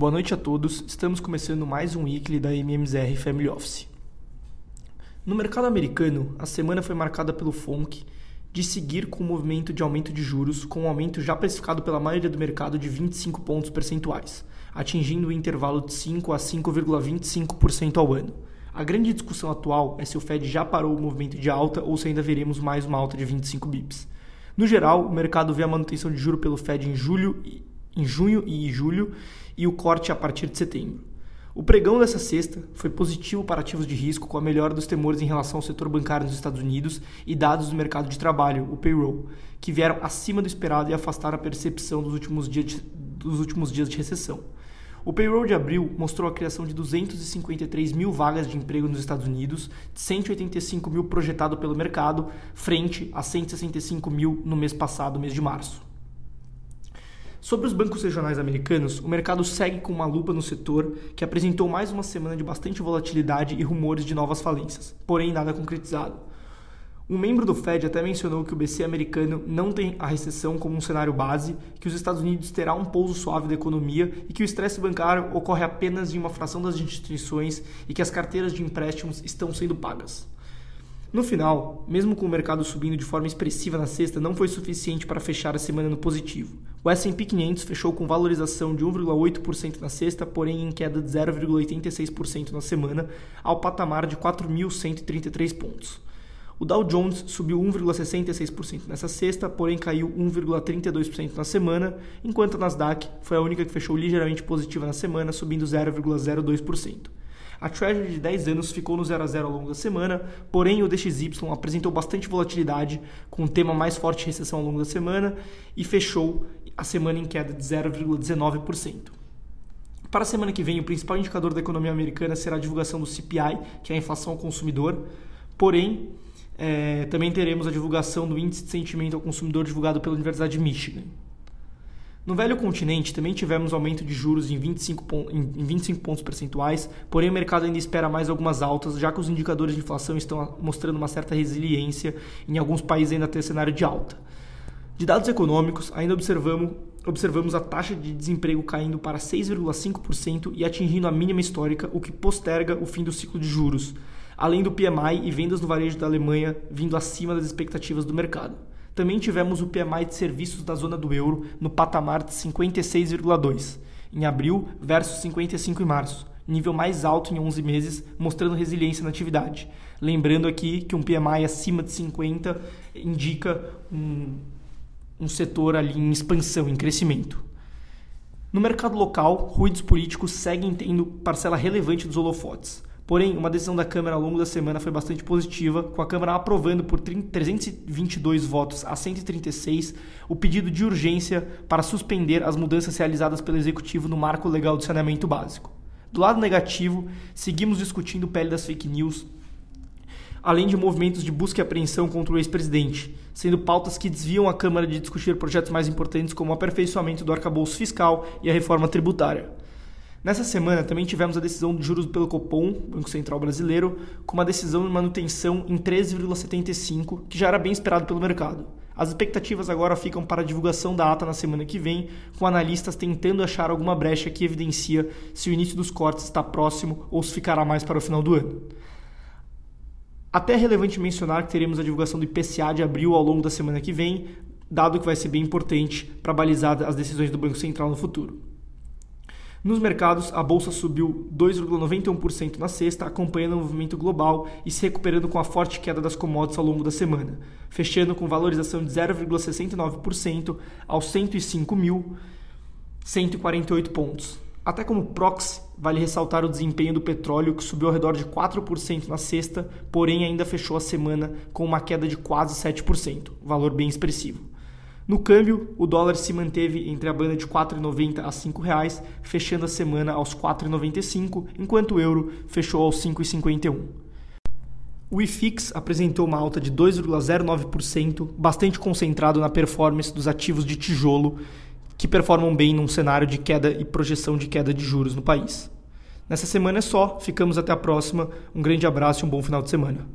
Boa noite a todos. Estamos começando mais um weekly da MMZR Family Office. No mercado americano, a semana foi marcada pelo FONC de seguir com o movimento de aumento de juros, com um aumento já precificado pela maioria do mercado de 25 pontos percentuais, atingindo o intervalo de 5 a 5,25% ao ano. A grande discussão atual é se o Fed já parou o movimento de alta ou se ainda veremos mais uma alta de 25 bips. No geral, o mercado vê a manutenção de juro pelo Fed em julho, em junho e julho e o corte a partir de setembro. O pregão dessa sexta foi positivo para ativos de risco com a melhora dos temores em relação ao setor bancário nos Estados Unidos e dados do mercado de trabalho, o payroll, que vieram acima do esperado e afastaram a percepção dos últimos dias de, dos últimos dias de recessão. O payroll de abril mostrou a criação de 253 mil vagas de emprego nos Estados Unidos, 185 mil projetado pelo mercado, frente a 165 mil no mês passado, mês de março. Sobre os bancos regionais americanos, o mercado segue com uma lupa no setor, que apresentou mais uma semana de bastante volatilidade e rumores de novas falências, porém nada concretizado. Um membro do Fed até mencionou que o BC americano não tem a recessão como um cenário base, que os Estados Unidos terá um pouso suave da economia e que o estresse bancário ocorre apenas em uma fração das instituições e que as carteiras de empréstimos estão sendo pagas. No final, mesmo com o mercado subindo de forma expressiva na sexta, não foi suficiente para fechar a semana no positivo. O S&P 500 fechou com valorização de 1,8% na sexta, porém em queda de 0,86% na semana, ao patamar de 4.133 pontos. O Dow Jones subiu 1,66% nessa sexta, porém caiu 1,32% na semana, enquanto a Nasdaq foi a única que fechou ligeiramente positiva na semana, subindo 0,02%. A Treasury de 10 anos ficou no 0 a 0 ao longo da semana, porém o DXY apresentou bastante volatilidade, com o tema mais forte recessão ao longo da semana e fechou a semana em queda de 0,19%. Para a semana que vem, o principal indicador da economia americana será a divulgação do CPI, que é a inflação ao consumidor. Porém, é, também teremos a divulgação do índice de sentimento ao consumidor divulgado pela Universidade de Michigan. No velho continente também tivemos aumento de juros em 25, em 25 pontos percentuais, porém o mercado ainda espera mais algumas altas, já que os indicadores de inflação estão mostrando uma certa resiliência, em alguns países ainda tem cenário de alta. De dados econômicos, ainda observamos, observamos a taxa de desemprego caindo para 6,5% e atingindo a mínima histórica, o que posterga o fim do ciclo de juros, além do PMI e vendas no varejo da Alemanha vindo acima das expectativas do mercado. Também tivemos o PMI de serviços da zona do euro no patamar de 56,2 em abril versus 55 em março, nível mais alto em 11 meses, mostrando resiliência na atividade. Lembrando aqui que um PMI acima de 50 indica um, um setor ali em expansão, em crescimento. No mercado local, ruídos políticos seguem tendo parcela relevante dos holofotes. Porém, uma decisão da Câmara ao longo da semana foi bastante positiva, com a Câmara aprovando por 322 votos a 136 o pedido de urgência para suspender as mudanças realizadas pelo Executivo no marco legal de saneamento básico. Do lado negativo, seguimos discutindo o pele das fake news, além de movimentos de busca e apreensão contra o ex-presidente, sendo pautas que desviam a Câmara de discutir projetos mais importantes como o aperfeiçoamento do arcabouço fiscal e a reforma tributária. Nessa semana também tivemos a decisão de juros pelo Copom, Banco Central Brasileiro, com uma decisão de manutenção em 13,75, que já era bem esperado pelo mercado. As expectativas agora ficam para a divulgação da ata na semana que vem, com analistas tentando achar alguma brecha que evidencia se o início dos cortes está próximo ou se ficará mais para o final do ano. Até é relevante mencionar que teremos a divulgação do IPCA de abril ao longo da semana que vem, dado que vai ser bem importante para balizar as decisões do Banco Central no futuro. Nos mercados, a bolsa subiu 2,91% na sexta, acompanhando o movimento global e se recuperando com a forte queda das commodities ao longo da semana, fechando com valorização de 0,69% aos 105.148 pontos. Até como proxy, vale ressaltar o desempenho do petróleo, que subiu ao redor de 4% na sexta, porém ainda fechou a semana com uma queda de quase 7%, valor bem expressivo. No câmbio, o dólar se manteve entre a banda de R$ 4,90 a R$ 5,00, fechando a semana aos R$ 4,95, enquanto o euro fechou aos R$ 5,51. O IFIX apresentou uma alta de 2,09%, bastante concentrado na performance dos ativos de tijolo, que performam bem num cenário de queda e projeção de queda de juros no país. Nessa semana é só, ficamos até a próxima. Um grande abraço e um bom final de semana.